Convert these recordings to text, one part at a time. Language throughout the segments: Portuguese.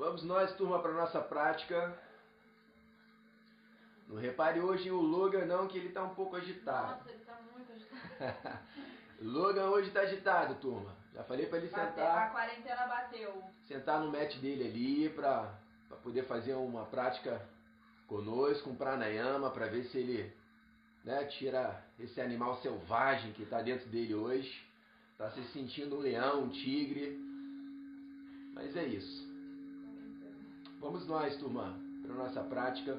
Vamos nós, turma, para nossa prática. Não repare hoje o Logan não, que ele está um pouco agitado. Nossa, ele está muito agitado. Logan hoje está agitado, turma. Já falei para ele Bateu, sentar. A quarentena bateu. Sentar no mat dele ali para poder fazer uma prática conosco, um pranayama, para ver se ele né, tira esse animal selvagem que está dentro dele hoje. Está se sentindo um leão, um tigre. Mas é isso. Vamos nós, turma, para nossa prática.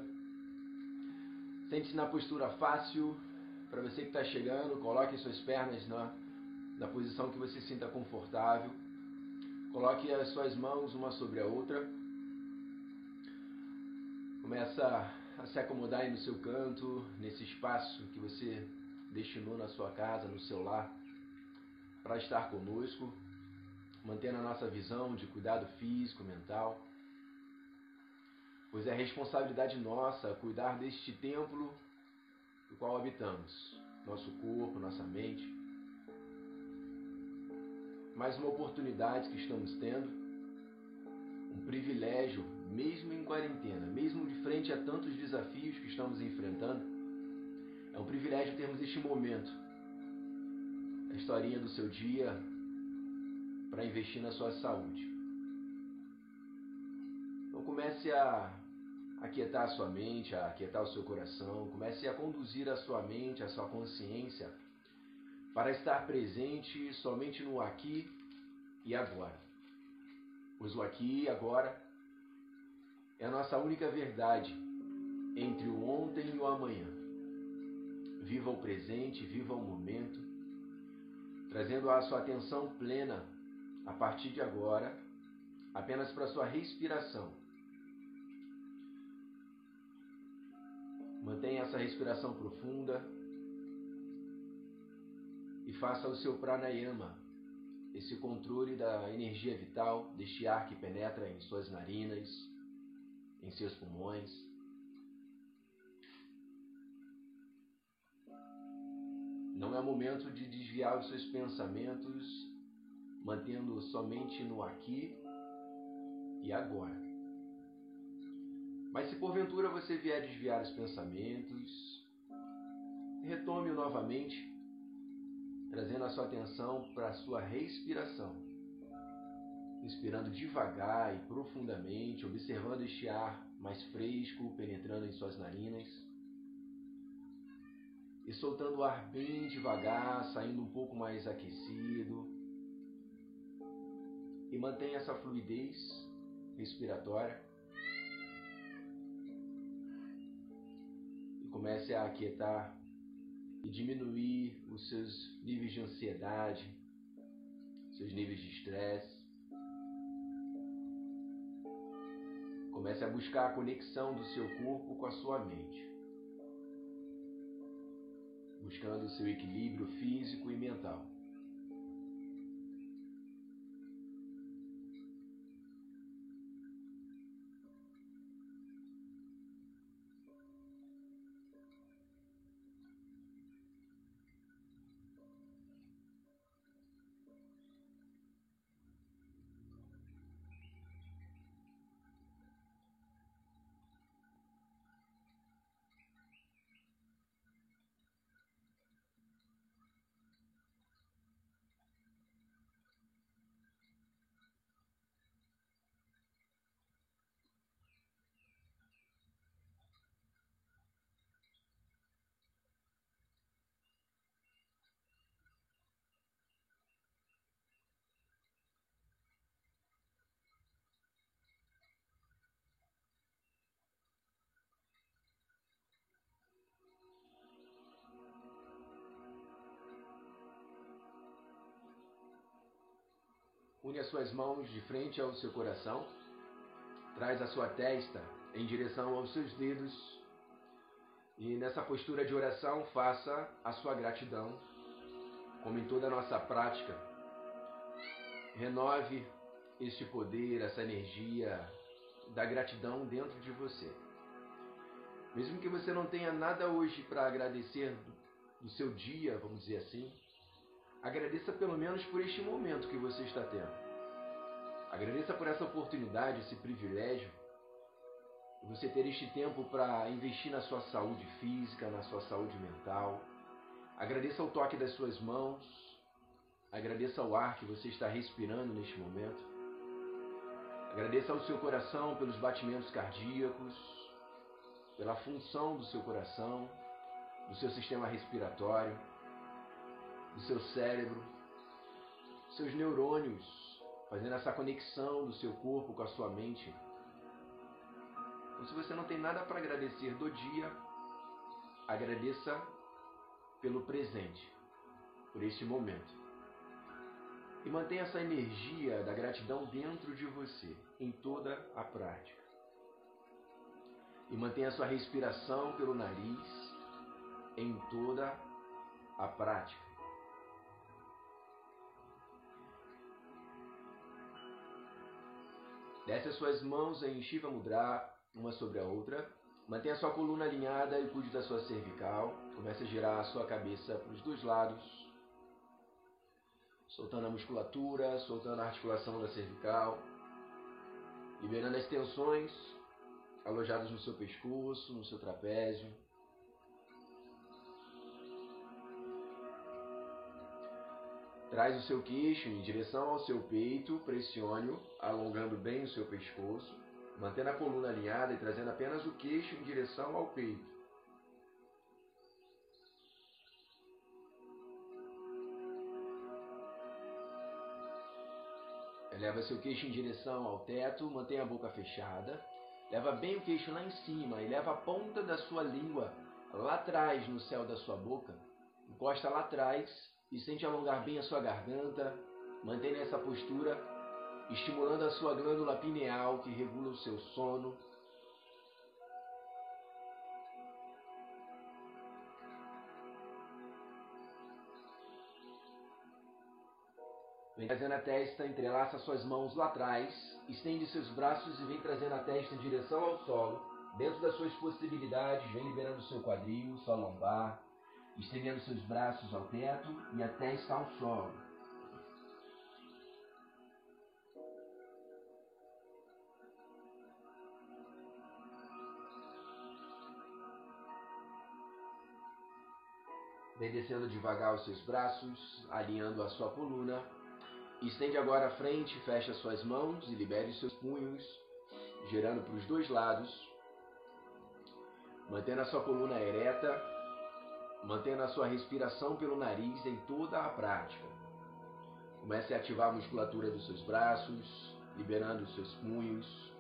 Sente-se na postura fácil. Para você que está chegando, coloque suas pernas na, na posição que você sinta confortável. Coloque as suas mãos uma sobre a outra. Começa a se acomodar aí no seu canto, nesse espaço que você destinou na sua casa, no seu lar, para estar conosco, mantendo a nossa visão de cuidado físico, mental pois é responsabilidade nossa cuidar deste templo no qual habitamos, nosso corpo, nossa mente. Mais uma oportunidade que estamos tendo, um privilégio, mesmo em quarentena, mesmo de frente a tantos desafios que estamos enfrentando, é um privilégio termos este momento, a historinha do seu dia, para investir na sua saúde. Então comece a aquietar a sua mente, a aquietar o seu coração, comece a conduzir a sua mente, a sua consciência para estar presente somente no aqui e agora. Pois o aqui e agora é a nossa única verdade entre o ontem e o amanhã. Viva o presente, viva o momento, trazendo a sua atenção plena a partir de agora apenas para a sua respiração Mantenha essa respiração profunda e faça o seu pranayama, esse controle da energia vital, deste ar que penetra em suas narinas, em seus pulmões. Não é momento de desviar os seus pensamentos, mantendo somente no aqui e agora. Mas se porventura você vier desviar os pensamentos, retome-o novamente, trazendo a sua atenção para a sua respiração. Inspirando devagar e profundamente, observando este ar mais fresco penetrando em suas narinas. E soltando o ar bem devagar, saindo um pouco mais aquecido. E mantenha essa fluidez respiratória. Comece a aquietar e diminuir os seus níveis de ansiedade, seus níveis de estresse. Comece a buscar a conexão do seu corpo com a sua mente, buscando o seu equilíbrio físico e mental. Une as suas mãos de frente ao seu coração. Traz a sua testa em direção aos seus dedos. E nessa postura de oração, faça a sua gratidão, como em toda a nossa prática. Renove este poder, essa energia da gratidão dentro de você. Mesmo que você não tenha nada hoje para agradecer do seu dia, vamos dizer assim, Agradeça pelo menos por este momento que você está tendo. Agradeça por essa oportunidade, esse privilégio, você ter este tempo para investir na sua saúde física, na sua saúde mental. Agradeça o toque das suas mãos, agradeça o ar que você está respirando neste momento. Agradeça ao seu coração pelos batimentos cardíacos, pela função do seu coração, do seu sistema respiratório, do seu cérebro, seus neurônios, fazendo essa conexão do seu corpo com a sua mente. Então, se você não tem nada para agradecer do dia, agradeça pelo presente, por este momento. E mantenha essa energia da gratidão dentro de você, em toda a prática. E mantenha a sua respiração pelo nariz em toda a prática. Desce as suas mãos em Shiva Mudra, uma sobre a outra. Mantenha sua coluna alinhada e cuide da sua cervical. Comece a girar a sua cabeça para os dois lados soltando a musculatura, soltando a articulação da cervical, liberando as tensões alojadas no seu pescoço, no seu trapézio. Traz o seu queixo em direção ao seu peito, pressione-o, alongando bem o seu pescoço, mantendo a coluna alinhada e trazendo apenas o queixo em direção ao peito. Leva seu queixo em direção ao teto, mantenha a boca fechada. Leva bem o queixo lá em cima e leva a ponta da sua língua lá atrás no céu da sua boca. Encosta lá atrás e sente alongar bem a sua garganta. Mantenha essa postura, estimulando a sua glândula pineal que regula o seu sono Vem trazendo a testa, entrelaça suas mãos lá atrás, estende seus braços e vem trazendo a testa em direção ao solo. Dentro das suas possibilidades, vem liberando seu quadril, sua lombar, estendendo seus braços ao teto e a testa ao solo. Vem descendo devagar os seus braços, alinhando a sua coluna Estende agora a frente, fecha suas mãos e libere seus punhos, girando para os dois lados. Mantendo a sua coluna ereta, mantendo a sua respiração pelo nariz em toda a prática. Comece a ativar a musculatura dos seus braços, liberando os seus punhos.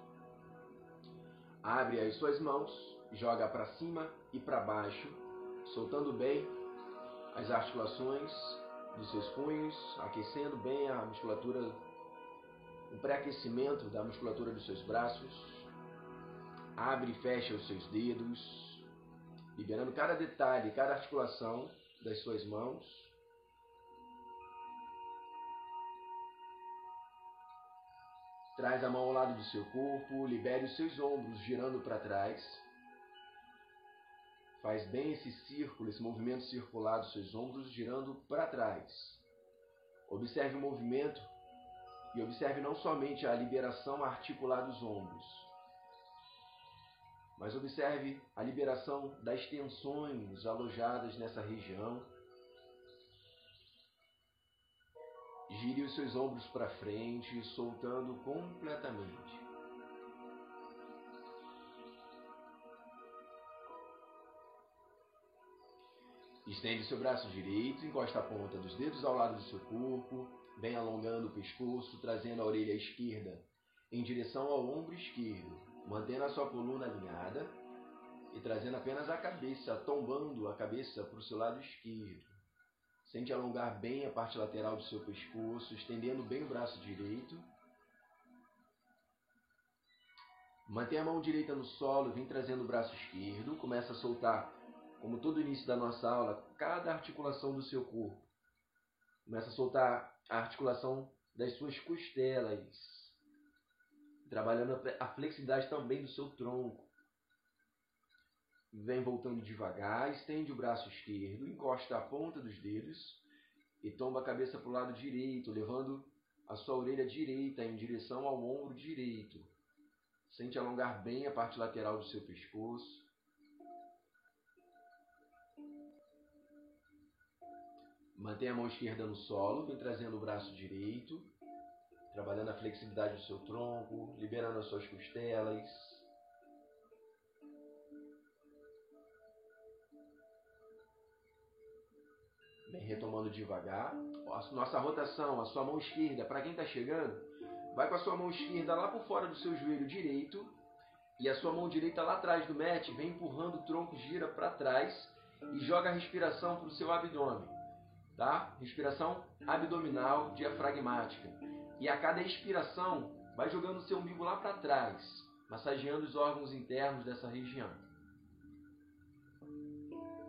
Abre as suas mãos, joga para cima e para baixo, soltando bem as articulações dos seus punhos, aquecendo bem a musculatura, um pré-aquecimento da musculatura dos seus braços. Abre e fecha os seus dedos, liberando cada detalhe, cada articulação das suas mãos. Traz a mão ao lado do seu corpo, libere os seus ombros girando para trás. Faz bem esse círculo, esse movimento circular dos seus ombros girando para trás. Observe o movimento e observe não somente a liberação articular dos ombros, mas observe a liberação das tensões alojadas nessa região. Gire os seus ombros para frente, soltando completamente. Estende seu braço direito, encosta a ponta dos dedos ao lado do seu corpo, bem alongando o pescoço, trazendo a orelha esquerda em direção ao ombro esquerdo, mantendo a sua coluna alinhada e trazendo apenas a cabeça, tombando a cabeça para o seu lado esquerdo. Sente alongar bem a parte lateral do seu pescoço, estendendo bem o braço direito. Mantenha a mão direita no solo, vem trazendo o braço esquerdo, começa a soltar como todo início da nossa aula, cada articulação do seu corpo. Começa a soltar a articulação das suas costelas, trabalhando a flexibilidade também do seu tronco. Vem voltando devagar, estende o braço esquerdo, encosta a ponta dos dedos e tomba a cabeça para o lado direito, levando a sua orelha direita em direção ao ombro direito. Sente alongar bem a parte lateral do seu pescoço. Mantenha a mão esquerda no solo, vem trazendo o braço direito, trabalhando a flexibilidade do seu tronco, liberando as suas costelas. Vem retomando devagar. Nossa rotação, a sua mão esquerda, para quem está chegando, vai com a sua mão esquerda lá por fora do seu joelho direito e a sua mão direita lá atrás do mat, vem empurrando o tronco, gira para trás e joga a respiração para o seu abdômen. Tá? Respiração abdominal diafragmática. E a cada expiração, vai jogando o seu umbigo lá para trás, massageando os órgãos internos dessa região.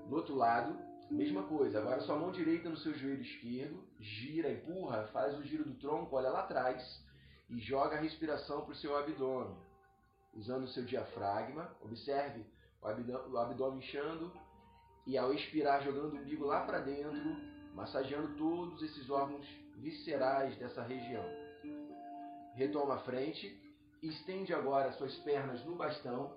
Do outro lado, Mesma coisa, agora sua mão direita no seu joelho esquerdo, gira, empurra, faz o giro do tronco, olha lá atrás e joga a respiração para o seu abdômen. Usando o seu diafragma, observe o abdômen inchando e ao expirar jogando o umbigo lá para dentro, massageando todos esses órgãos viscerais dessa região. Retoma a frente, estende agora suas pernas no bastão,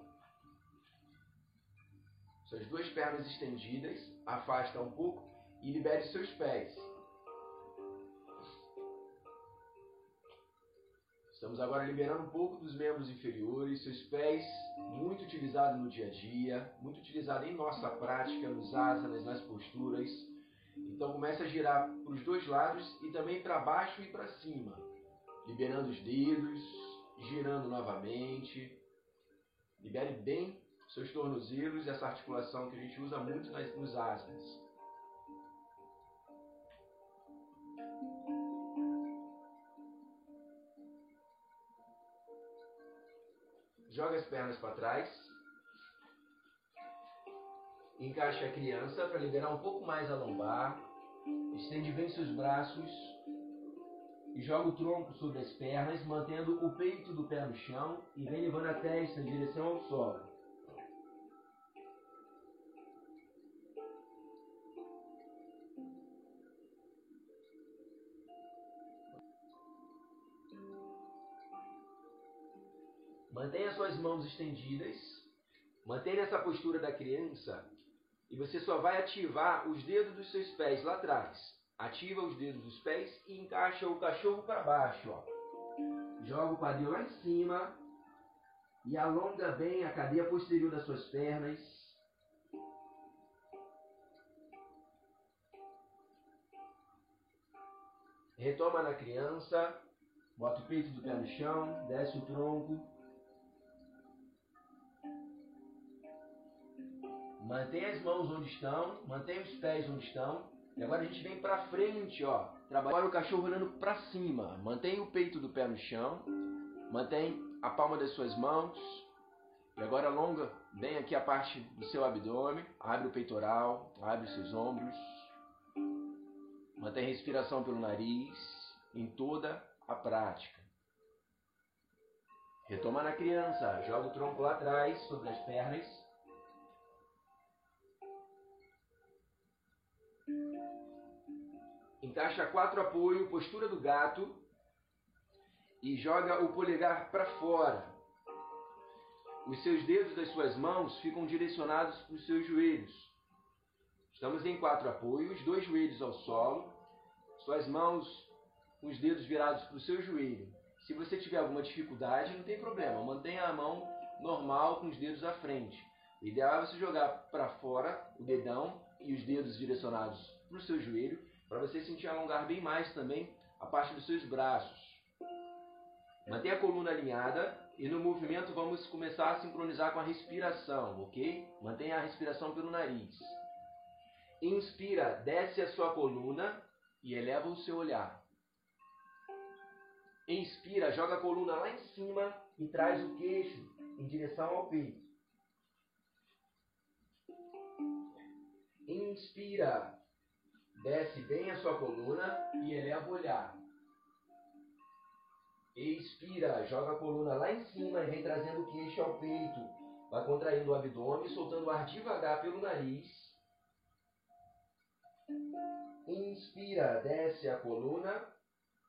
suas duas pernas estendidas, afasta um pouco e libere seus pés. Estamos agora liberando um pouco dos membros inferiores, seus pés, muito utilizado no dia a dia, muito utilizado em nossa prática, nos asanas, nas posturas. Então comece a girar para os dois lados e também para baixo e para cima, liberando os dedos, girando novamente. Libere bem seus tornozelos e essa articulação que a gente usa muito nas, nos asanas. Joga as pernas para trás. Encaixa a criança para liberar um pouco mais a lombar. Estende bem seus braços. E joga o tronco sobre as pernas, mantendo o peito do pé no chão e vem levando a testa em direção ao solo. Mantenha suas mãos estendidas. Mantenha essa postura da criança. E você só vai ativar os dedos dos seus pés lá atrás. Ativa os dedos dos pés e encaixa o cachorro para baixo. Ó. Joga o quadril lá em cima. E alonga bem a cadeia posterior das suas pernas. Retoma na criança. Bota o peito do pé no chão. Desce o tronco. Mantenha as mãos onde estão, mantenha os pés onde estão. E agora a gente vem para frente, ó. Trabalha o cachorro olhando para cima. Mantenha o peito do pé no chão. Mantenha a palma das suas mãos. E agora alonga bem aqui a parte do seu abdômen. Abre o peitoral, abre os seus ombros. Mantenha a respiração pelo nariz em toda a prática. Retoma na criança. Joga o tronco lá atrás sobre as pernas. Encaixa quatro apoio, postura do gato e joga o polegar para fora. Os seus dedos das suas mãos ficam direcionados para os seus joelhos. Estamos em quatro apoios, dois joelhos ao solo, suas mãos com os dedos virados para o seu joelho. Se você tiver alguma dificuldade, não tem problema, mantenha a mão normal com os dedos à frente. O ideal é você jogar para fora o dedão e os dedos direcionados para o seu joelho para você sentir alongar bem mais também a parte dos seus braços. Mantenha a coluna alinhada e no movimento vamos começar a sincronizar com a respiração, ok? Mantenha a respiração pelo nariz. Inspira, desce a sua coluna e eleva o seu olhar. Inspira, joga a coluna lá em cima e traz o queixo em direção ao peito. Inspira, Desce bem a sua coluna e eleva o olhar. Expira, joga a coluna lá em cima e vem trazendo o queixo ao peito. Vai contraindo o abdômen, soltando o ar devagar pelo nariz. Inspira, desce a coluna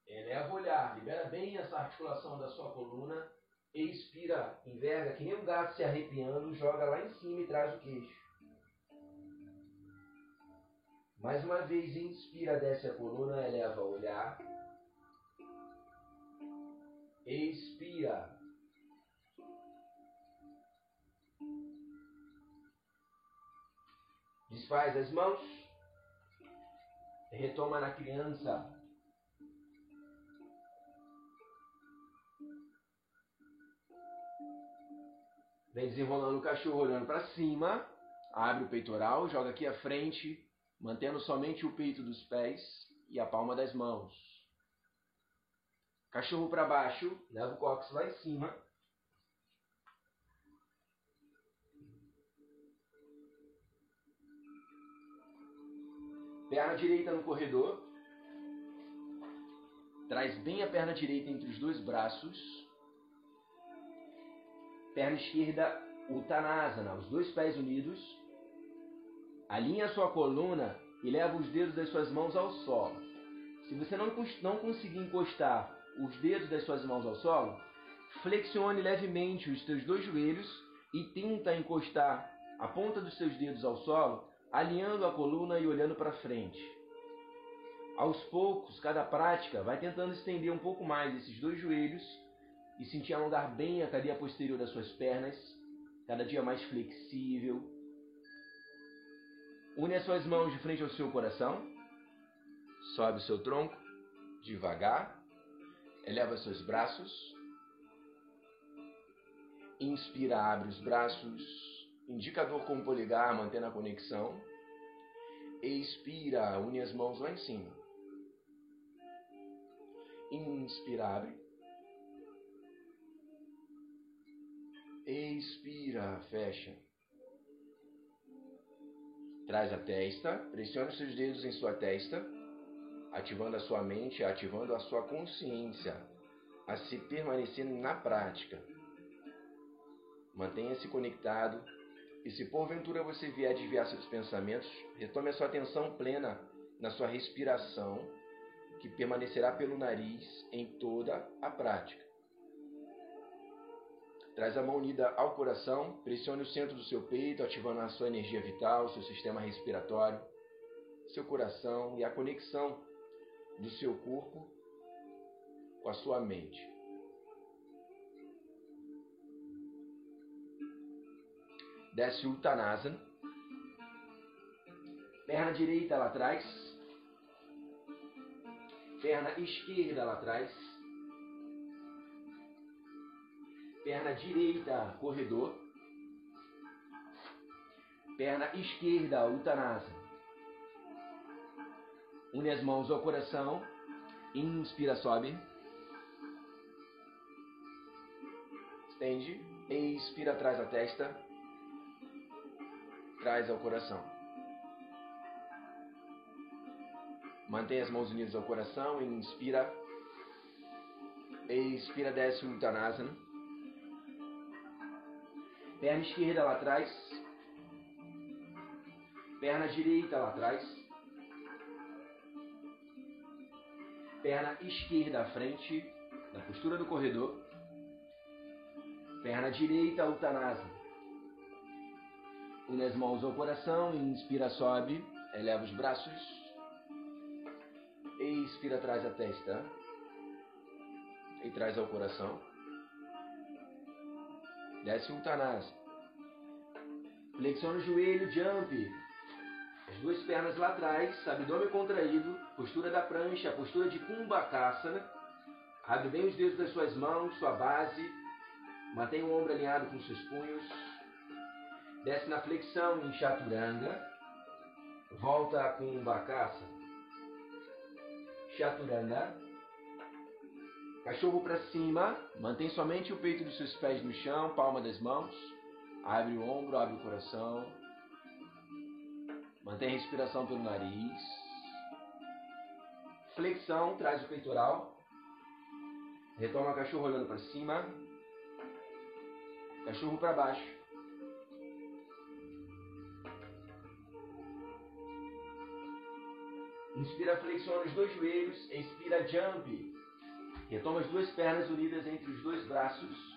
Eleva o olhar, libera bem essa articulação da sua coluna. Expira, enverga que nem um gato se arrepiando, joga lá em cima e traz o queixo. Mais uma vez, inspira, desce a coluna, eleva o olhar. Expira. Desfaz as mãos. Retoma na criança. Vem desenrolando o cachorro olhando para cima. Abre o peitoral, joga aqui à frente, mantendo somente o peito dos pés e a palma das mãos. Cachorro para baixo, leva o cóccix lá em cima. Perna direita no corredor. Traz bem a perna direita entre os dois braços. Perna esquerda, Uttanasana, os dois pés unidos. Alinha a sua coluna e leva os dedos das suas mãos ao solo. Se você não, não conseguir encostar os dedos das suas mãos ao solo, flexione levemente os seus dois joelhos e tenta encostar a ponta dos seus dedos ao solo alinhando a coluna e olhando para frente. Aos poucos, cada prática vai tentando estender um pouco mais esses dois joelhos e sentir alongar bem a cadeia posterior das suas pernas, cada dia mais flexível. Une as suas mãos de frente ao seu coração, sobe o seu tronco devagar, eleva seus braços, inspira, abre os braços, Indicador com o polegar, mantendo a conexão. Expira, une as mãos lá em cima. Inspira, abre. Expira, fecha. Traz a testa, pressione seus dedos em sua testa, ativando a sua mente, ativando a sua consciência a se permanecer na prática. Mantenha-se conectado e se porventura você vier desviar seus pensamentos, retome a sua atenção plena na sua respiração, que permanecerá pelo nariz em toda a prática. Traz a mão unida ao coração, pressione o centro do seu peito, ativando a sua energia vital, seu sistema respiratório, seu coração e a conexão do seu corpo com a sua mente. Desce o Uttanasana. Perna direita lá atrás. Perna esquerda lá atrás. Perna direita, corredor. Perna esquerda, Uttanasana. Une as mãos ao coração. Inspira, sobe. Estende. Expira atrás da testa traz ao coração. Mantém as mãos unidas ao coração, inspira. Expira, desce o Uttanasana. Perna esquerda lá atrás. Perna direita lá atrás. Perna esquerda à frente, na postura do corredor. Perna direita, Uttanasana. Une as mãos ao coração, inspira, sobe, eleva os braços. Expira, traz a testa. E traz ao coração. Desce o Uttanasana. Flexiona o joelho, jump. As duas pernas lá atrás, abdômen contraído, postura da prancha, postura de Kumbhakasana. Abre bem os dedos das suas mãos, sua base. Mantenha o ombro alinhado com seus punhos. Desce na flexão em chaturanga. Volta com bacassa. Chaturanga. Cachorro para cima. Mantém somente o peito dos seus pés no chão, palma das mãos. Abre o ombro, abre o coração. Mantém a respiração pelo nariz. Flexão, traz o peitoral. Retoma o cachorro olhando para cima. Cachorro para baixo. Inspira, flexiona os dois joelhos. Expira, jump. Retoma as duas pernas unidas entre os dois braços.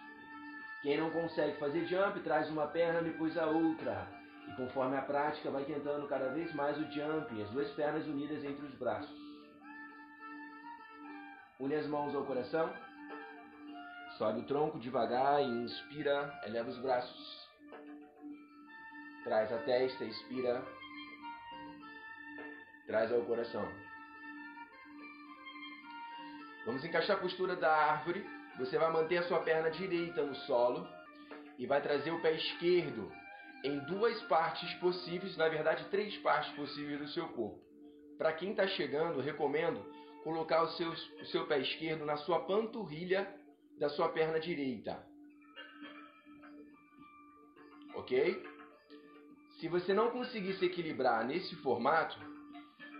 Quem não consegue fazer jump, traz uma perna, depois a outra. E conforme a prática, vai tentando cada vez mais o jump, as duas pernas unidas entre os braços. Une as mãos ao coração. Sobe o tronco devagar, inspira, eleva os braços. Traz a testa, expira. Traz ao coração. Vamos encaixar a postura da árvore. Você vai manter a sua perna direita no solo e vai trazer o pé esquerdo em duas partes possíveis, na verdade, três partes possíveis do seu corpo. Para quem está chegando, recomendo colocar o seu, o seu pé esquerdo na sua panturrilha da sua perna direita. Ok? Se você não conseguir se equilibrar nesse formato,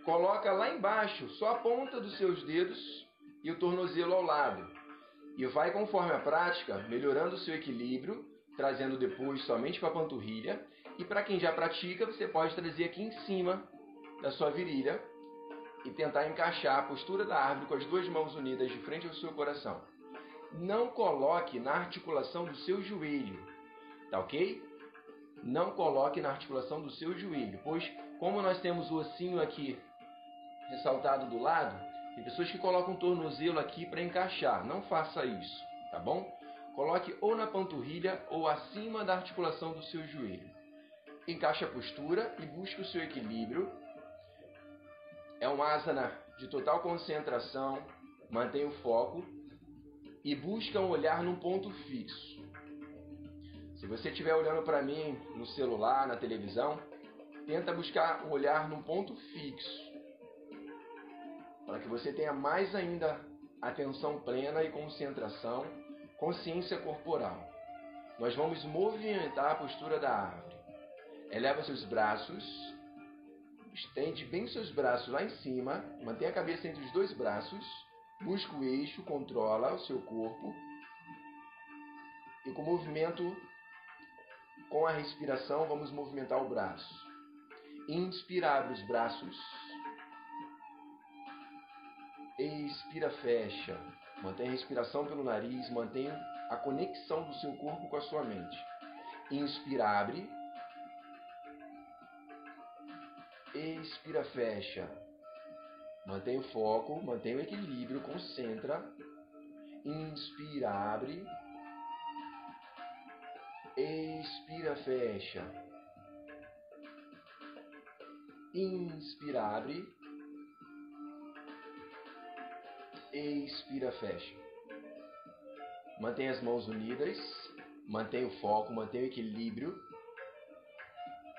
coloca lá embaixo só a ponta dos seus dedos e o tornozelo ao lado. E vai conforme a prática, melhorando o seu equilíbrio, trazendo depois somente para a panturrilha. E para quem já pratica, você pode trazer aqui em cima da sua virilha e tentar encaixar a postura da árvore com as duas mãos unidas de frente ao seu coração. Não coloque na articulação do seu joelho, tá ok? Não coloque na articulação do seu joelho, pois como nós temos o ossinho aqui ressaltado do lado, tem pessoas que colocam o tornozelo aqui para encaixar. Não faça isso, tá bom? Coloque ou na panturrilha ou acima da articulação do seu joelho. Encaixe a postura e busque o seu equilíbrio é um asana de total concentração, mantém o foco e busca um olhar num ponto fixo. Se você estiver olhando para mim no celular, na televisão, tenta buscar um olhar num ponto fixo, para que você tenha mais ainda atenção plena e concentração, consciência corporal. Nós vamos movimentar a postura da árvore. Eleva seus braços Estende bem seus braços lá em cima, mantenha a cabeça entre os dois braços, busca o eixo, controla o seu corpo. E com o movimento, com a respiração, vamos movimentar o braço. Inspira, abre os braços. Expira, fecha. Mantenha a respiração pelo nariz, mantenha a conexão do seu corpo com a sua mente. Inspira, abre. Expira, fecha. Mantém o foco, mantém o equilíbrio, concentra. Inspira, abre. Expira, fecha. Inspira, abre. Expira, fecha. Mantém as mãos unidas. Mantém o foco, mantém o equilíbrio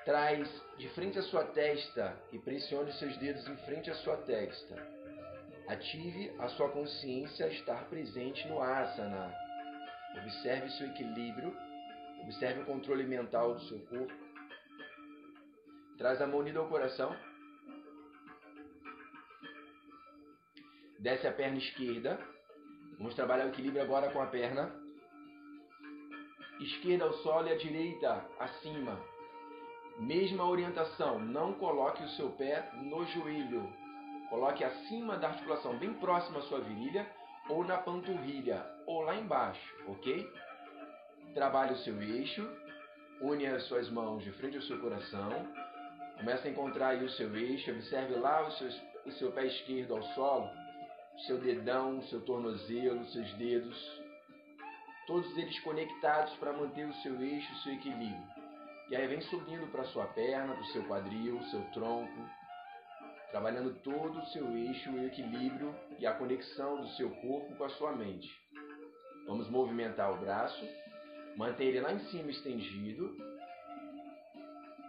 traz de frente à sua testa e pressione seus dedos em frente à sua testa. Ative a sua consciência a estar presente no asana. Observe seu equilíbrio, observe o controle mental do seu corpo. Traz a mão unida ao coração. Desce a perna esquerda. Vamos trabalhar o equilíbrio agora com a perna esquerda ao solo e a direita acima. Mesma orientação, não coloque o seu pé no joelho. Coloque acima da articulação, bem próximo à sua virilha, ou na panturrilha, ou lá embaixo, ok? Trabalhe o seu eixo, une as suas mãos de frente ao seu coração, comece a encontrar aí o seu eixo, observe lá o seu, o seu pé esquerdo ao solo, seu dedão, seu tornozelo, seus dedos, todos eles conectados para manter o seu eixo, o seu equilíbrio. E aí vem subindo para sua perna, para o seu quadril, seu tronco, trabalhando todo o seu eixo, o equilíbrio e a conexão do seu corpo com a sua mente. Vamos movimentar o braço, manter ele lá em cima estendido.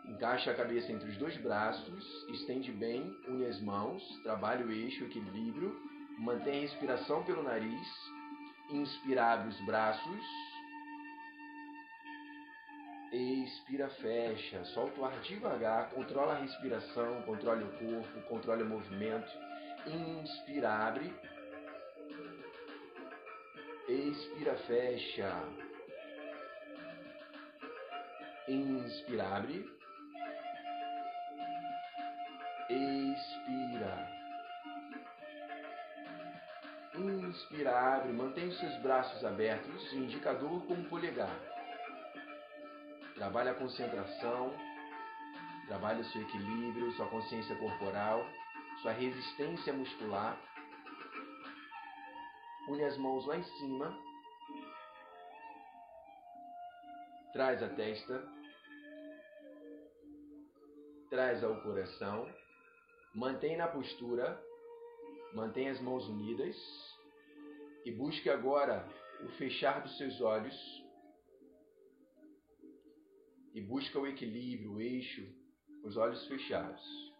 Encaixa a cabeça entre os dois braços, estende bem, une as mãos, trabalhe o eixo, o equilíbrio, mantém a respiração pelo nariz, inspira, abre os braços, Expira, fecha. Solta o ar devagar. Controla a respiração, controle o corpo, controle o movimento. Inspira, abre. Expira, fecha. Inspira, abre. Expira. Inspira, abre, mantém os seus braços abertos, indicador com o polegar. Trabalha a concentração, trabalha o seu equilíbrio, sua consciência corporal, sua resistência muscular. Une as mãos lá em cima. Traz a testa. Traz ao coração. Mantém na postura. Mantém as mãos unidas. E busque agora o fechar dos seus olhos. E busca o equilíbrio, o eixo, os olhos fechados.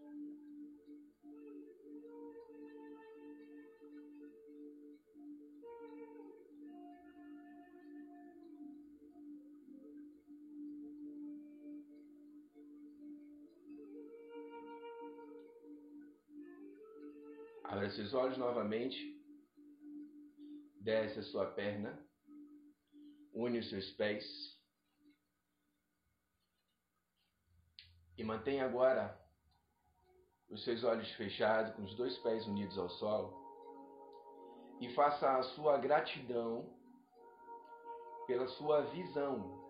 Abra seus olhos novamente. Desce a sua perna. Une os seus pés. E mantenha agora os seus olhos fechados, com os dois pés unidos ao solo. E faça a sua gratidão pela sua visão.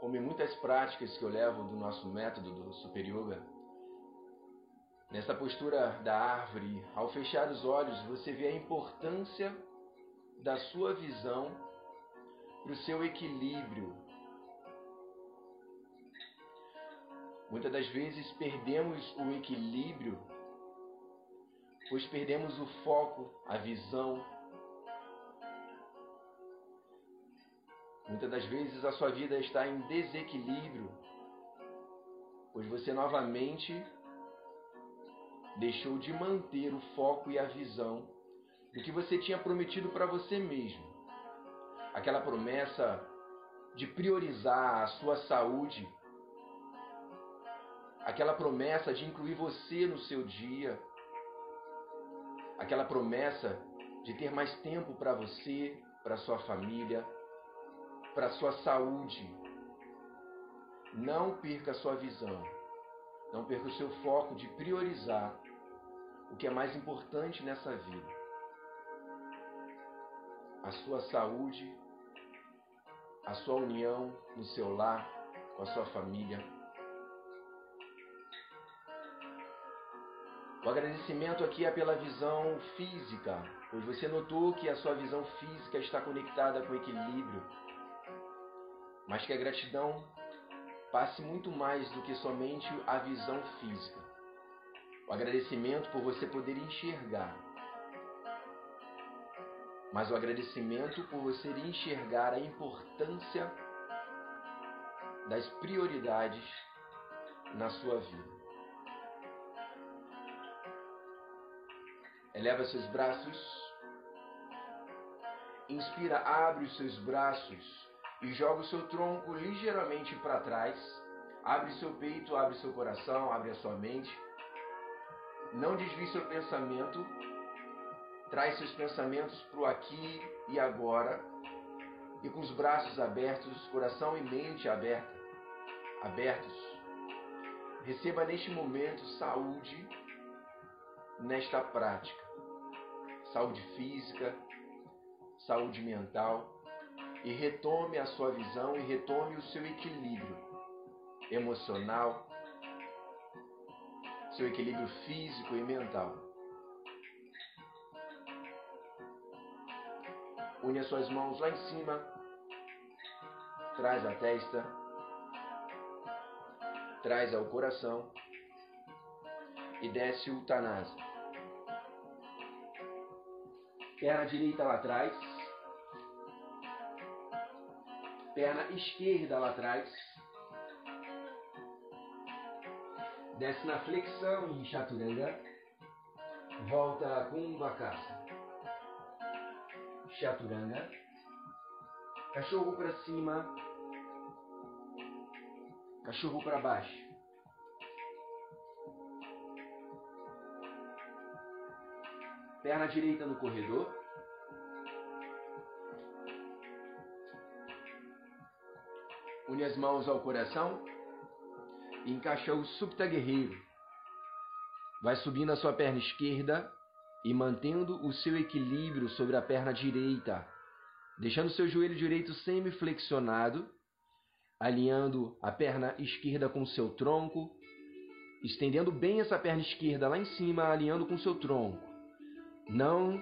Como em muitas práticas que eu levo do nosso método do Super Yoga, Nessa postura da árvore, ao fechar os olhos, você vê a importância da sua visão para o seu equilíbrio. Muitas das vezes perdemos o equilíbrio, pois perdemos o foco, a visão. Muitas das vezes a sua vida está em desequilíbrio, pois você novamente deixou de manter o foco e a visão do que você tinha prometido para você mesmo. Aquela promessa de priorizar a sua saúde, aquela promessa de incluir você no seu dia, aquela promessa de ter mais tempo para você, para sua família, para sua saúde. Não perca a sua visão. Não perca o seu foco de priorizar o que é mais importante nessa vida: a sua saúde, a sua união no seu lar, com a sua família. O agradecimento aqui é pela visão física, pois você notou que a sua visão física está conectada com equilíbrio, mas que a gratidão passe muito mais do que somente a visão física. O agradecimento por você poder enxergar. Mas o agradecimento por você enxergar a importância das prioridades na sua vida. Eleva seus braços. Inspira, abre os seus braços e joga o seu tronco ligeiramente para trás. Abre seu peito, abre seu coração, abre a sua mente. Não desvie seu pensamento. Traz seus pensamentos para o aqui e agora. E com os braços abertos, coração e mente aberta, abertos. Receba neste momento saúde nesta prática. Saúde física, saúde mental e retome a sua visão e retome o seu equilíbrio emocional, seu equilíbrio físico e mental. Une as suas mãos lá em cima, traz a testa, traz ao coração e desce o Tanasa. Perna direita lá atrás, perna esquerda lá atrás. Desce na flexão em chaturanga. Volta Kumbhakasa. Chaturanga. Cachorro para cima. Cachorro para baixo. Perna direita no corredor. Une as mãos ao coração e o Supta Guerreiro. Vai subindo a sua perna esquerda e mantendo o seu equilíbrio sobre a perna direita, deixando seu joelho direito semi-flexionado, alinhando a perna esquerda com seu tronco, estendendo bem essa perna esquerda lá em cima, alinhando com seu tronco. Não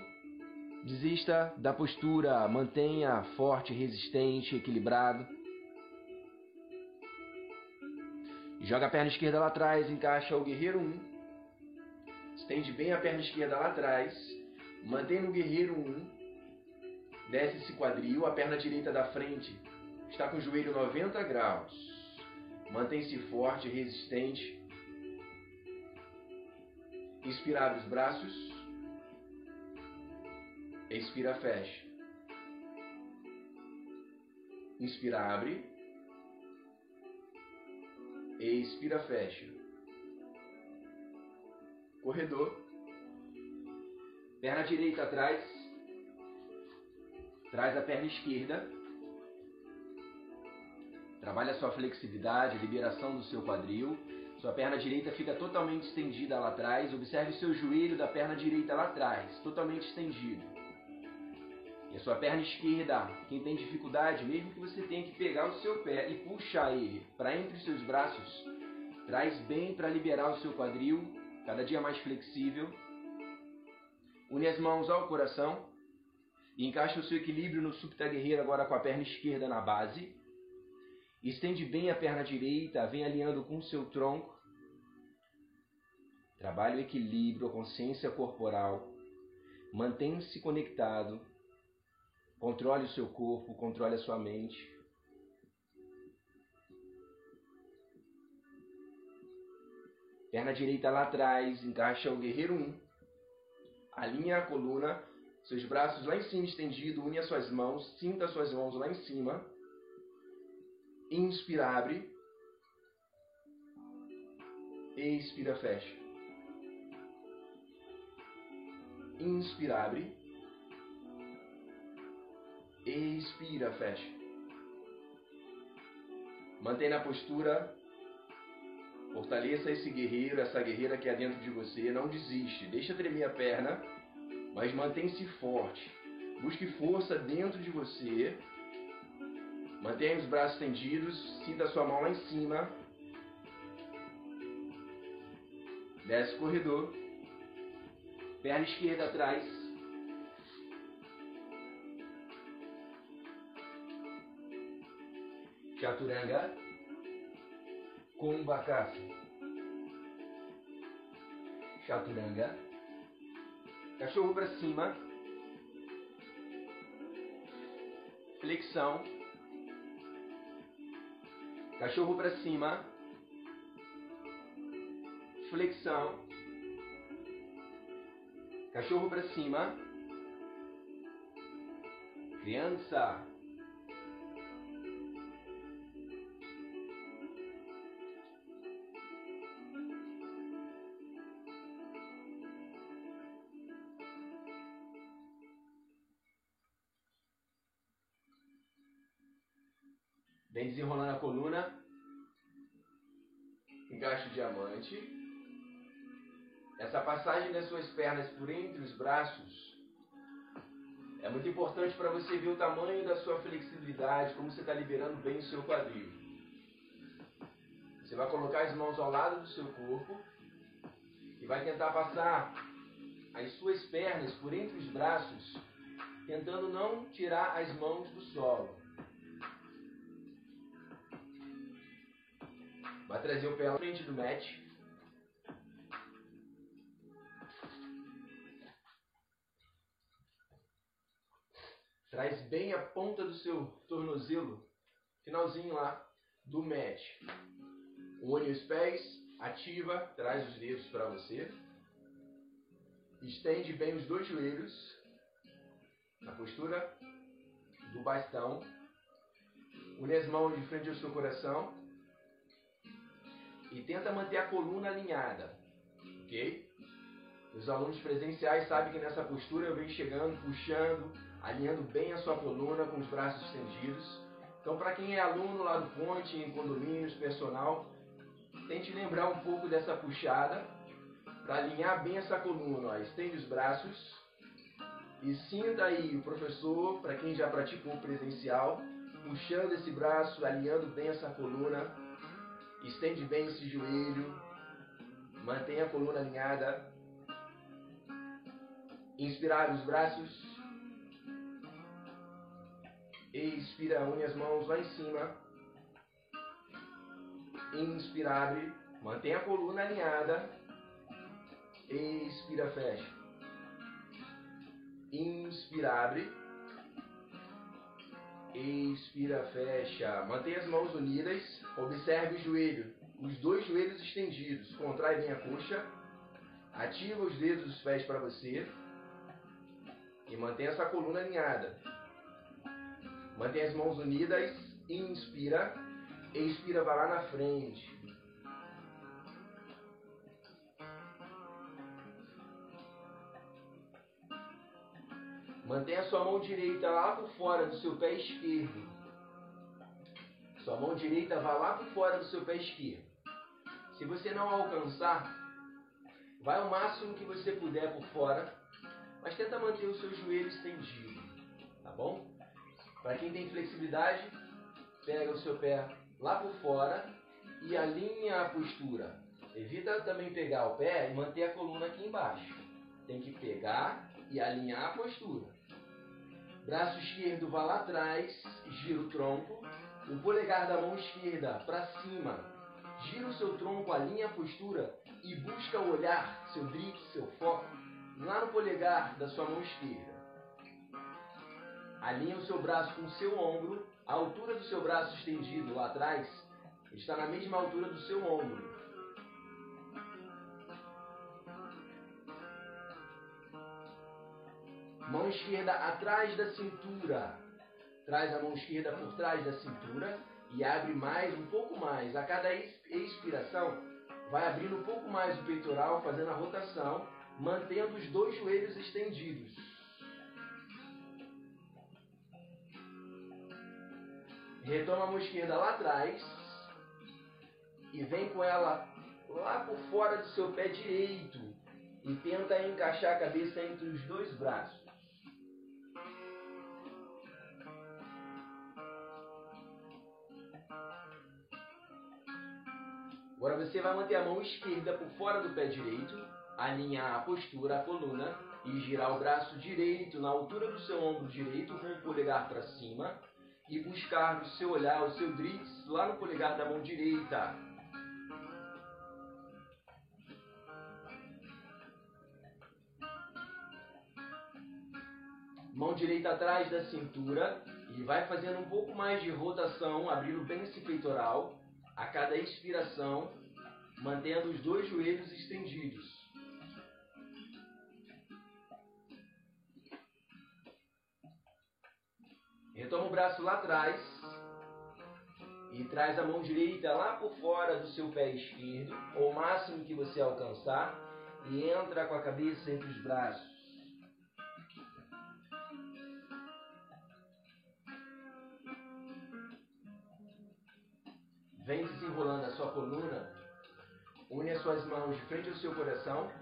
desista da postura, mantenha forte, resistente, equilibrado. Joga a perna esquerda lá atrás, encaixa o guerreiro 1. Estende bem a perna esquerda lá atrás. Mantém no guerreiro 1. Desce esse quadril, a perna direita da frente está com o joelho 90 graus. Mantém-se forte, resistente. Inspira, abre os braços. Expira, fecha. Inspira, abre. Expira, fecha. Corredor. Perna direita atrás. Traz a perna esquerda. Trabalha sua flexibilidade, liberação do seu quadril. Sua perna direita fica totalmente estendida lá atrás. Observe seu joelho da perna direita lá atrás, totalmente estendido. E a sua perna esquerda, quem tem dificuldade, mesmo que você tenha que pegar o seu pé e puxar ele para entre os seus braços, traz bem para liberar o seu quadril, cada dia mais flexível. Une as mãos ao coração e encaixa o seu equilíbrio no Supta Guerreiro agora com a perna esquerda na base. Estende bem a perna direita, vem alinhando com o seu tronco. Trabalhe o equilíbrio, a consciência corporal. Mantenha-se conectado. Controle o seu corpo, controle a sua mente. Perna direita lá atrás, encaixa o guerreiro 1. Alinha a coluna, seus braços lá em cima estendido, une as suas mãos, sinta as suas mãos lá em cima. Inspira, abre. Expira, fecha. Inspira, abre. Expira, fecha. Mantenha a postura. Fortaleça esse guerreiro, essa guerreira que é dentro de você. Não desiste. Deixa tremer a perna, mas mantém-se forte. Busque força dentro de você. Mantenha os braços estendidos. Sinta a sua mão lá em cima. Desce o corredor. Perna esquerda atrás. Chaturanga. Kumbhakasa. Chaturanga. Cachorro para cima. Flexão. Cachorro para cima. Flexão. Cachorro para cima. Criança. Desenrolando a coluna. Encaixa o diamante. Essa passagem das suas pernas por entre os braços é muito importante para você ver o tamanho da sua flexibilidade, como você está liberando bem o seu quadril. Você vai colocar as mãos ao lado do seu corpo e vai tentar passar as suas pernas por entre os braços, tentando não tirar as mãos do solo. Vai trazer o pé na frente do mat. Traz bem a ponta do seu tornozelo, finalzinho lá do mat. Une os pés, ativa, traz os dedos para você. Estende bem os dois joelhos na postura do bastão. Une as mãos de frente ao seu coração e tenta manter a coluna alinhada, ok? Os alunos presenciais sabem que nessa postura eu venho chegando, puxando, alinhando bem a sua coluna com os braços estendidos. Então, para quem é aluno lá do Ponte, em condomínios, personal, tente lembrar um pouco dessa puxada para alinhar bem essa coluna. Ó. Estende os braços e sinta aí o professor, para quem já praticou presencial, puxando esse braço, alinhando bem essa coluna. Estende bem esse joelho. Mantenha a coluna alinhada. Inspirar os braços. Expira, une as mãos lá em cima. Inspira, abre. Mantenha a coluna alinhada. Expira, fecha. Inspira, abre. Expira, fecha. Mantenha as mãos unidas. Observe o joelho. Os dois joelhos estendidos. Contrai bem a coxa. Ativa os dedos dos pés para você. E mantenha essa coluna alinhada. Mantenha as mãos unidas. Inspira. Expira, vai lá na frente. Mantenha sua mão direita lá por fora do seu pé esquerdo. Sua mão direita vai lá por fora do seu pé esquerdo. Se você não alcançar, vai o máximo que você puder por fora, mas tenta manter o seu joelho estendido, tá bom? Para quem tem flexibilidade, pega o seu pé lá por fora e alinha a postura. Evita também pegar o pé e manter a coluna aqui embaixo. Tem que pegar e alinhar a postura. Braço esquerdo vai lá atrás, gira o tronco. O polegar da mão esquerda para cima. Gira o seu tronco, alinha a postura e busca o olhar, seu drift, seu foco, lá no polegar da sua mão esquerda. Alinha o seu braço com o seu ombro. A altura do seu braço estendido lá atrás está na mesma altura do seu ombro. Mão esquerda atrás da cintura. Traz a mão esquerda por trás da cintura e abre mais, um pouco mais. A cada expiração, vai abrindo um pouco mais o peitoral, fazendo a rotação, mantendo os dois joelhos estendidos. Retoma a mão esquerda lá atrás e vem com ela lá por fora do seu pé direito e tenta encaixar a cabeça entre os dois braços. Agora você vai manter a mão esquerda por fora do pé direito, alinhar a postura, a coluna e girar o braço direito na altura do seu ombro direito com o polegar para cima e buscar o seu olhar, o seu drits lá no polegar da mão direita. Mão direita atrás da cintura e vai fazendo um pouco mais de rotação, abrindo bem esse peitoral a cada expiração, mantendo os dois joelhos estendidos. Retoma o braço lá atrás e traz a mão direita lá por fora do seu pé esquerdo, ou o máximo que você alcançar, e entra com a cabeça entre os braços. Vem desenrolando a sua coluna, une as suas mãos de frente ao seu coração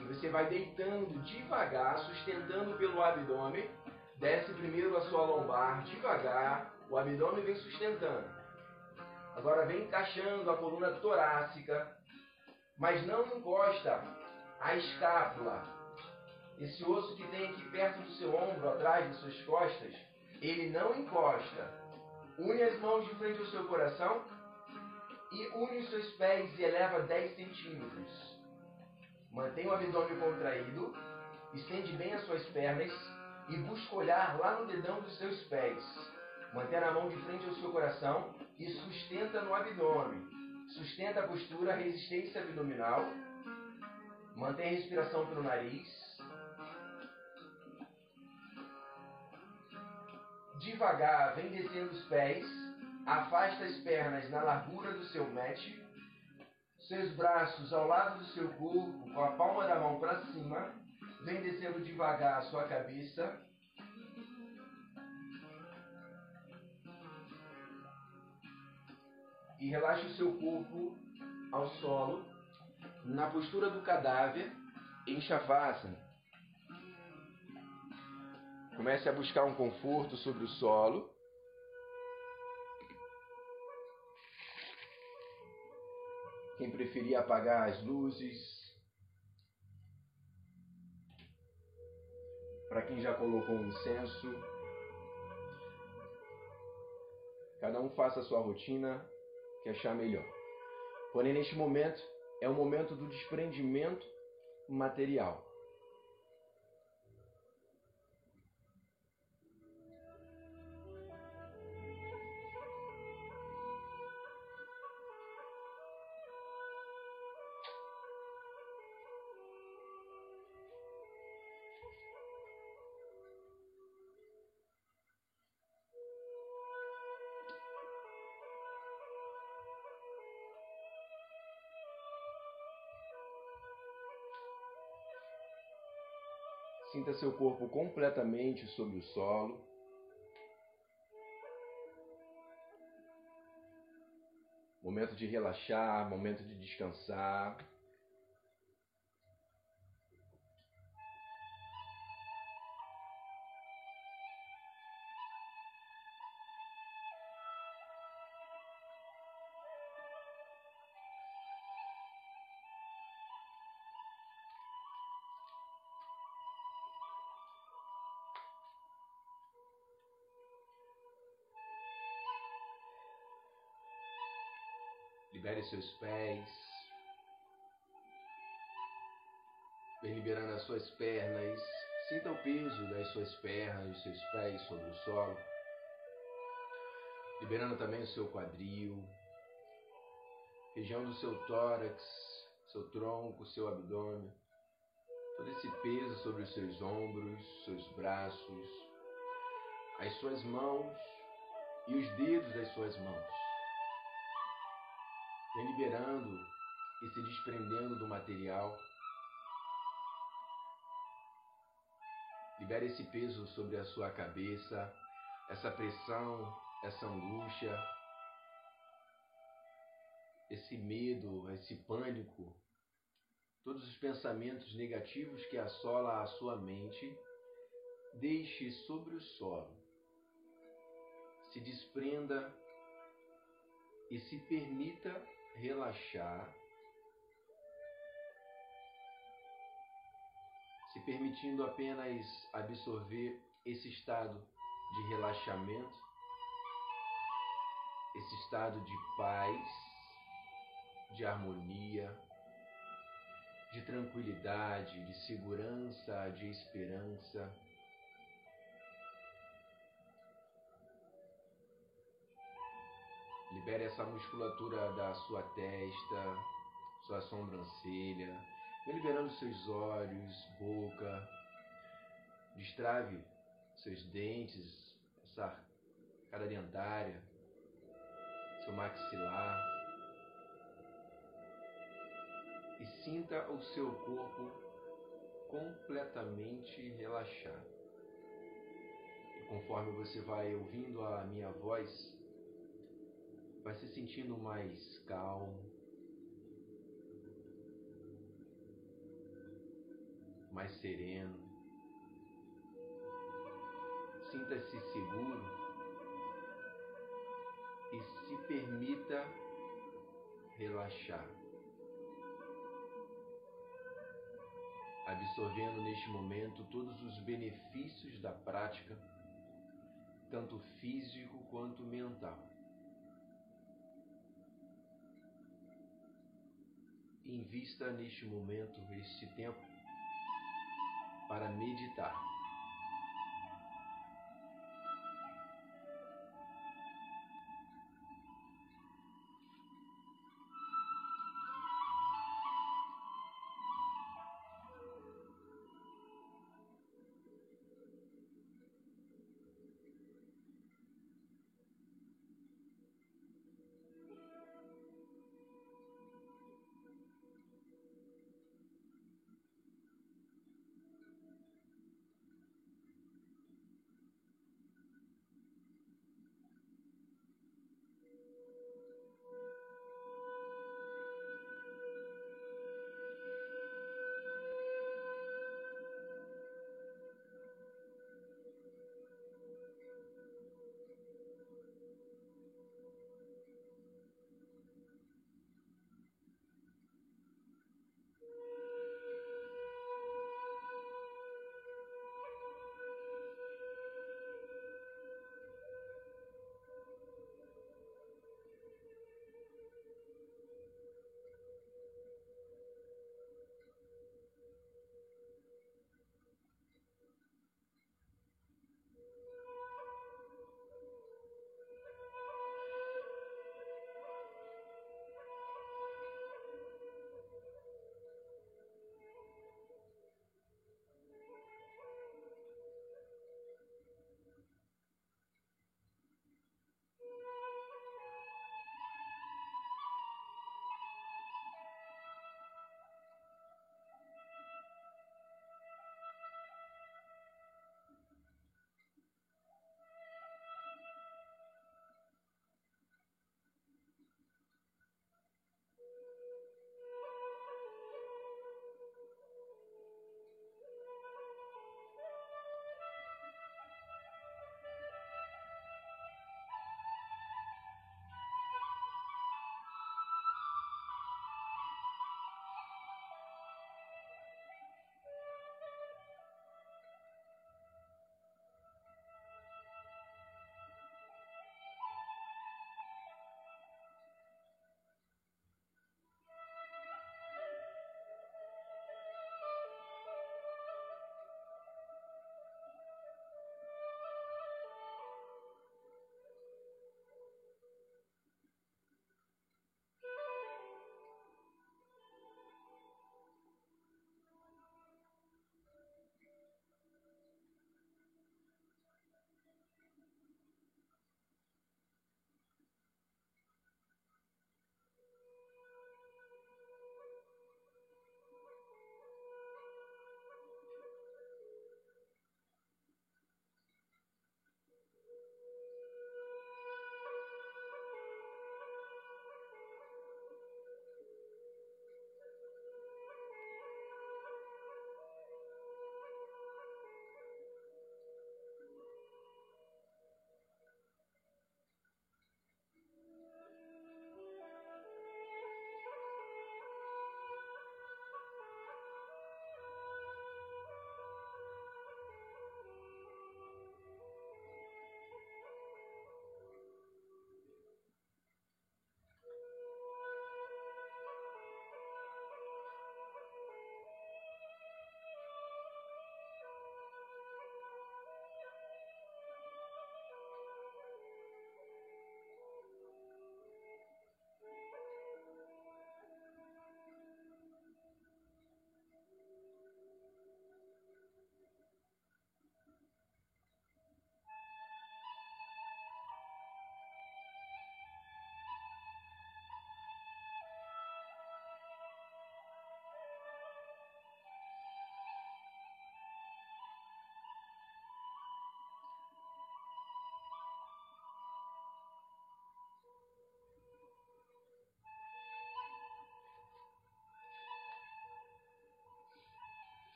e você vai deitando devagar, sustentando pelo abdômen. Desce primeiro a sua lombar devagar, o abdômen vem sustentando. Agora vem encaixando a coluna torácica, mas não encosta a escápula. Esse osso que tem aqui perto do seu ombro, atrás das suas costas, ele não encosta. Une as mãos de frente ao seu coração e une os seus pés e eleva 10 centímetros. Mantenha o abdômen contraído, estende bem as suas pernas e busca olhar lá no dedão dos seus pés. Mantenha a mão de frente ao seu coração e sustenta no abdômen. Sustenta a postura, resistência abdominal. Mantenha a respiração pelo nariz. Devagar, vem descendo os pés, afasta as pernas na largura do seu mat, seus braços ao lado do seu corpo, com a palma da mão para cima, vem descendo devagar a sua cabeça. E relaxa o seu corpo ao solo. na postura do cadáver em Shavasana. Comece a buscar um conforto sobre o solo. Quem preferir apagar as luzes. Para quem já colocou um incenso. Cada um faça a sua rotina que achar melhor. Porém, neste momento, é o momento do desprendimento material. Sinta seu corpo completamente sobre o solo. Momento de relaxar, momento de descansar. Libere seus pés. Vem liberando as suas pernas. Sinta o peso das suas pernas, dos seus pés sobre o solo. Liberando também o seu quadril, região do seu tórax, seu tronco, seu abdômen. Todo esse peso sobre os seus ombros, seus braços, as suas mãos e os dedos das suas mãos. Vem liberando e se desprendendo do material. Libere esse peso sobre a sua cabeça, essa pressão, essa angústia, esse medo, esse pânico, todos os pensamentos negativos que assolam a sua mente, deixe sobre o solo. Se desprenda e se permita relaxar, se permitindo apenas absorver esse estado de relaxamento, esse estado de paz, de harmonia, de tranquilidade, de segurança, de esperança. Libere essa musculatura da sua testa, sua sobrancelha. Liberando seus olhos, boca. Destrave seus dentes, essa cara dentária, seu maxilar. E sinta o seu corpo completamente relaxado. E conforme você vai ouvindo a minha voz, vai se sentindo mais calmo, mais sereno. Sinta-se seguro e se permita relaxar. Absorvendo neste momento todos os benefícios da prática, tanto físico quanto mental. Invista neste momento, este tempo, para meditar.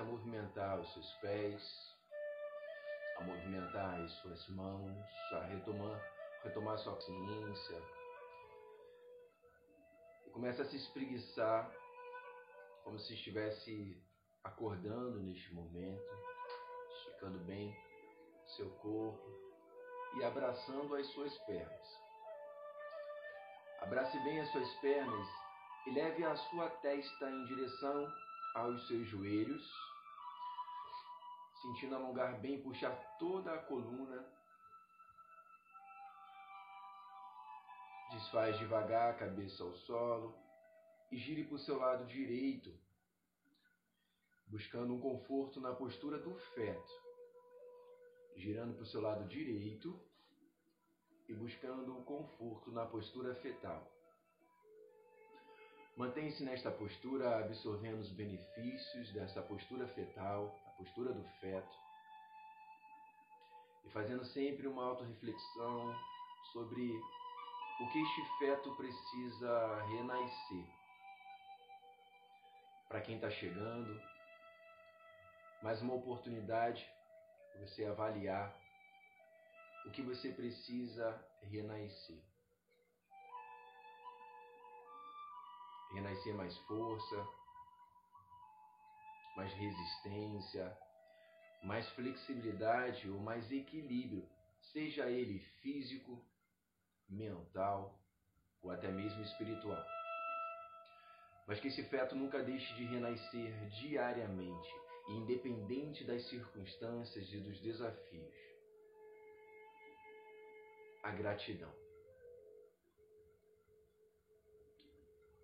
A movimentar os seus pés, a movimentar as suas mãos, a retomar, retomar sua consciência. E comece a se espreguiçar como se estivesse acordando neste momento, esticando bem seu corpo e abraçando as suas pernas. Abrace bem as suas pernas e leve a sua testa em direção aos seus joelhos, sentindo alongar bem, puxar toda a coluna. Desfaz devagar a cabeça ao solo e gire para o seu lado direito, buscando um conforto na postura do feto. Girando para o seu lado direito e buscando o conforto na postura fetal. Mantenha-se nesta postura, absorvendo os benefícios desta postura fetal, postura do feto, e fazendo sempre uma autorreflexão sobre o que este feto precisa renascer. Para quem está chegando, mais uma oportunidade para você avaliar o que você precisa renascer. Renascer mais força, mais resistência, mais flexibilidade ou mais equilíbrio, seja ele físico, mental ou até mesmo espiritual. Mas que esse feto nunca deixe de renascer diariamente, independente das circunstâncias e dos desafios a gratidão.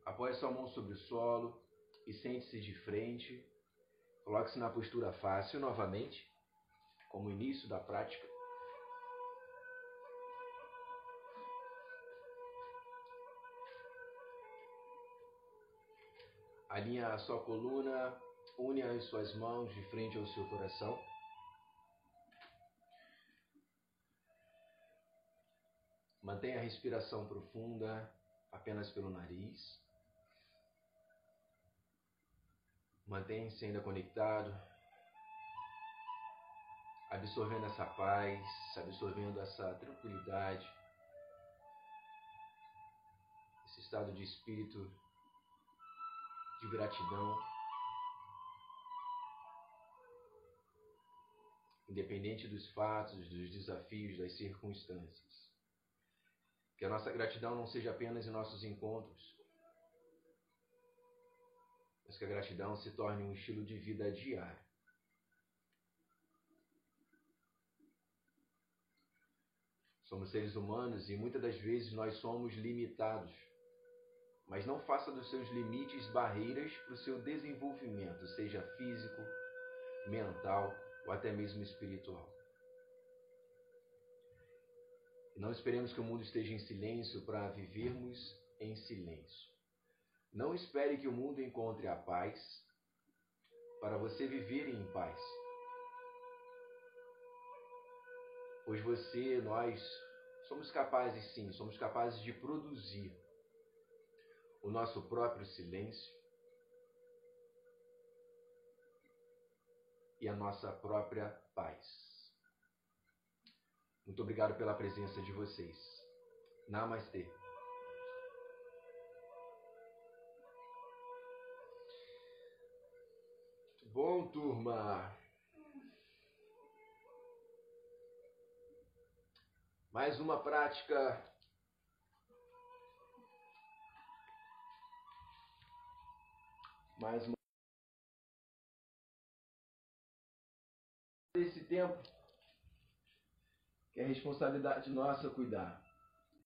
Apoie sua mão sobre o solo e sente-se de frente. Coloque-se na postura fácil novamente, como início da prática. Alinha a sua coluna, une as suas mãos de frente ao seu coração. Mantenha a respiração profunda apenas pelo nariz. Mantenha-se ainda conectado, absorvendo essa paz, absorvendo essa tranquilidade, esse estado de espírito de gratidão. Independente dos fatos, dos desafios, das circunstâncias. Que a nossa gratidão não seja apenas em nossos encontros, mas que a gratidão se torne um estilo de vida diário. Somos seres humanos e muitas das vezes nós somos limitados. Mas não faça dos seus limites barreiras para o seu desenvolvimento, seja físico, mental ou até mesmo espiritual. Não esperemos que o mundo esteja em silêncio para vivermos em silêncio. Não espere que o mundo encontre a paz para você viver em paz. Pois você, nós, somos capazes sim, somos capazes de produzir o nosso próprio silêncio e a nossa própria paz. Muito obrigado pela presença de vocês. Namastê. Bom, turma. Mais uma prática mais uma esse tempo que é responsabilidade nossa cuidar.